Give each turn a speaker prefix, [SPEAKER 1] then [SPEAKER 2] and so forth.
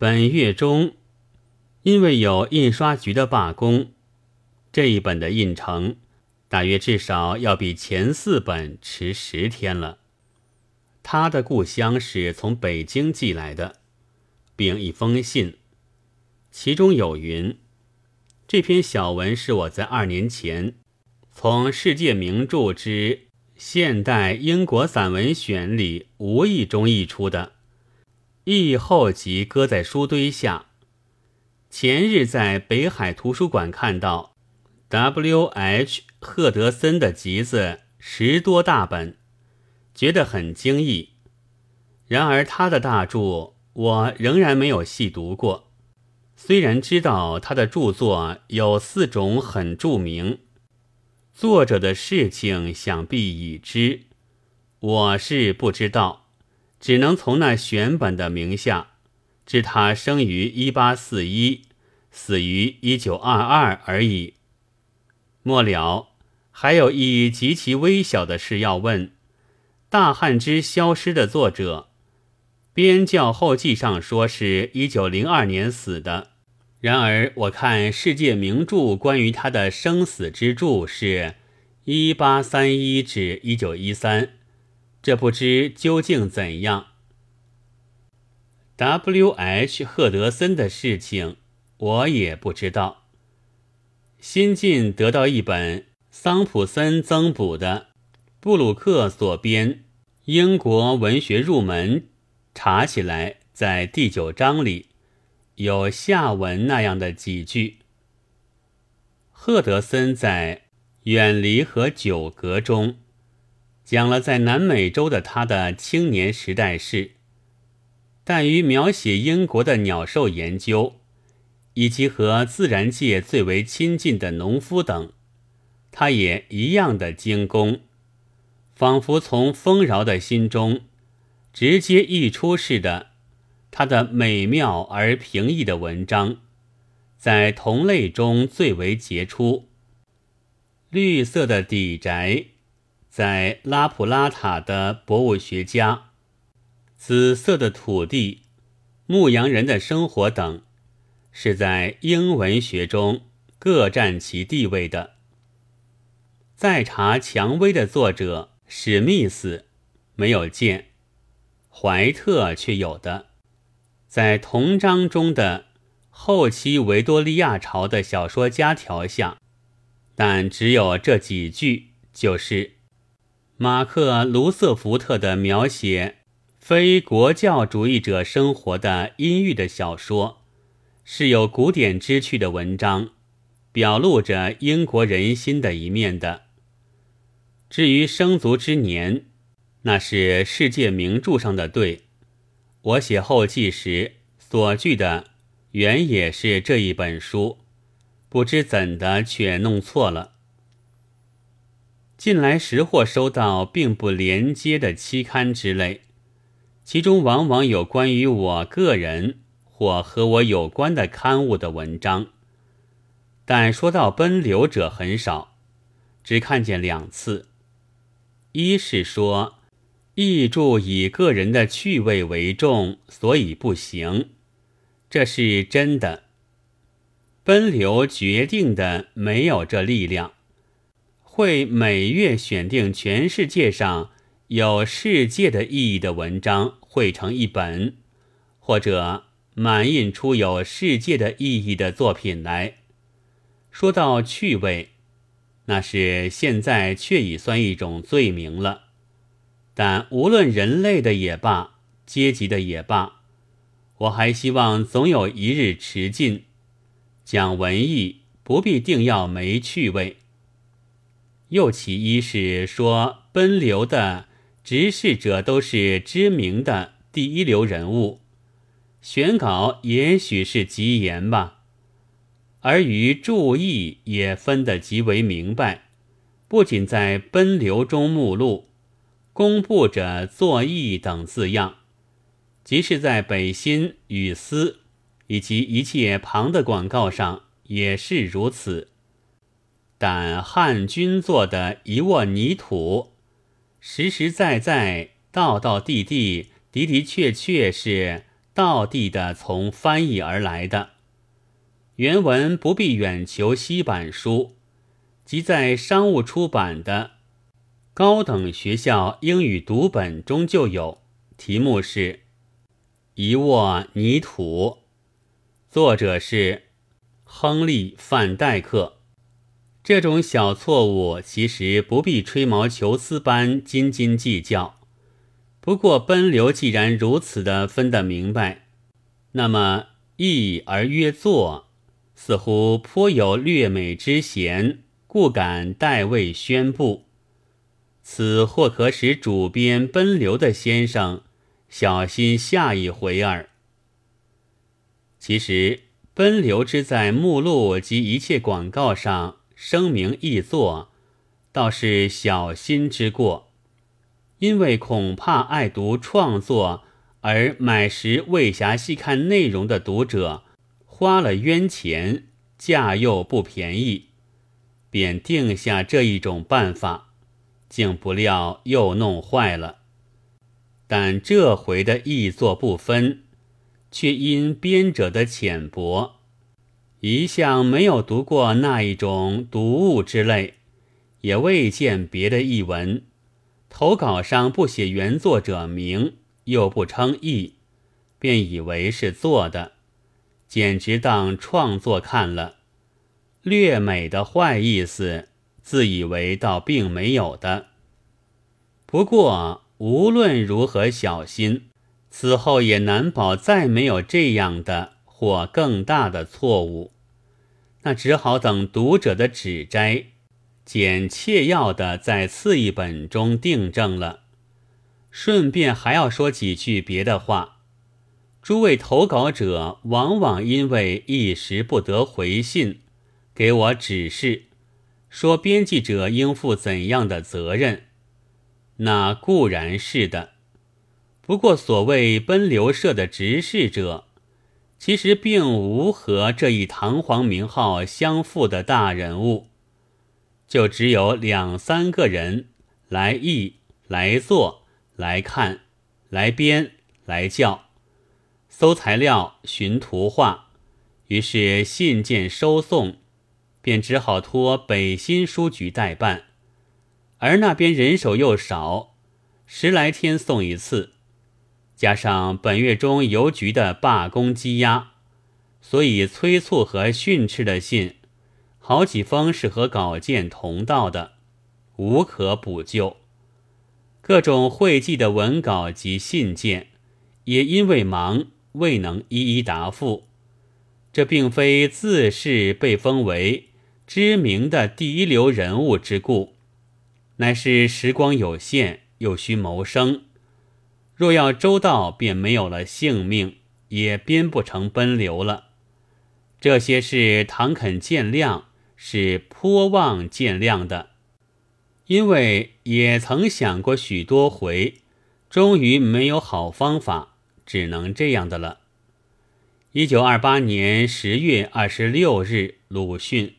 [SPEAKER 1] 本月中，因为有印刷局的罢工，这一本的印成，大约至少要比前四本迟十天了。他的故乡是从北京寄来的，并一封信，其中有云：这篇小文是我在二年前从《世界名著之现代英国散文选》里无意中译出的。译后即搁在书堆下。前日在北海图书馆看到 W.H. 赫德森的集子十多大本，觉得很惊异。然而他的大著我仍然没有细读过，虽然知道他的著作有四种很著名，作者的事情想必已知，我是不知道。只能从那选本的名下，知他生于一八四一，死于一九二二而已。末了，还有一极其微小的事要问：《大汉之消失》的作者，编校后记上说是一九零二年死的，然而我看世界名著关于他的生死之著是一八三一至一九一三。这不知究竟怎样。W.H. 赫德森的事情，我也不知道。新近得到一本桑普森增补的布鲁克所编《英国文学入门》，查起来在第九章里有下文那样的几句。赫德森在《远离和久隔》中。讲了在南美洲的他的青年时代事，但于描写英国的鸟兽研究，以及和自然界最为亲近的农夫等，他也一样的精工，仿佛从丰饶的心中直接溢出似的。他的美妙而平易的文章，在同类中最为杰出。绿色的底宅。在拉普拉塔的博物学家，紫色的土地，牧羊人的生活等，是在英文学中各占其地位的。在查蔷薇的作者史密斯没有见，怀特却有的，在同章中的后期维多利亚朝的小说家条下，但只有这几句，就是。马克·卢瑟福特的描写非国教主义者生活的阴郁的小说，是有古典之趣的文章，表露着英国人心的一面的。至于生卒之年，那是世界名著上的对。我写后记时所据的原也是这一本书，不知怎的却弄错了。近来时或收到并不连接的期刊之类，其中往往有关于我个人或和我有关的刊物的文章，但说到奔流者很少，只看见两次。一是说译著以个人的趣味为重，所以不行，这是真的。奔流决定的没有这力量。会每月选定全世界上有世界的意义的文章汇成一本，或者满印出有世界的意义的作品来。说到趣味，那是现在却已算一种罪名了。但无论人类的也罢，阶级的也罢，我还希望总有一日迟尽。讲文艺不必定要没趣味。又其一是说，奔流的执事者都是知名的第一流人物，选稿也许是极言吧，而于注意也分得极为明白，不仅在奔流中目录公布着作义等字样，即是在北新与思以及一切旁的广告上也是如此。但汉军做的一握泥土，实实在在、道道地地、的的确确是道地的从翻译而来的。原文不必远求西版书，即在商务出版的高等学校英语读本中就有。题目是《一握泥土》，作者是亨利·范戴克。这种小错误其实不必吹毛求疵般斤斤计较。不过奔流既然如此的分得明白，那么意而约作，似乎颇有略美之嫌，故敢代位宣布。此或可使主编奔流的先生。小心下一回儿。其实奔流之在目录及一切广告上声明易作，倒是小心之过，因为恐怕爱读创作而买时未暇细看内容的读者花了冤钱，价又不便宜，便定下这一种办法，竟不料又弄坏了。但这回的译作不分，却因编者的浅薄，一向没有读过那一种读物之类，也未见别的译文。投稿上不写原作者名，又不称译，便以为是做的，简直当创作看了。略美的坏意思，自以为倒并没有的。不过。无论如何小心，此后也难保再没有这样的或更大的错误。那只好等读者的指摘，简切要的在次一本中订正了。顺便还要说几句别的话。诸位投稿者往往因为一时不得回信，给我指示，说编辑者应负怎样的责任。那固然是的，不过所谓奔流社的执事者，其实并无和这一堂皇名号相符的大人物，就只有两三个人来译、来做、来看、来编、来教、搜材料、寻图画，于是信件收送，便只好托北新书局代办。而那边人手又少，十来天送一次，加上本月中邮局的罢工积压，所以催促和训斥的信，好几封是和稿件同道的，无可补救。各种会寄的文稿及信件，也因为忙未能一一答复。这并非自恃被封为知名的第一流人物之故。乃是时光有限，又需谋生。若要周到，便没有了性命，也编不成奔流了。这些事唐肯见谅，是颇望见谅的，因为也曾想过许多回，终于没有好方法，只能这样的了。一九二八年十月二十六日，鲁迅。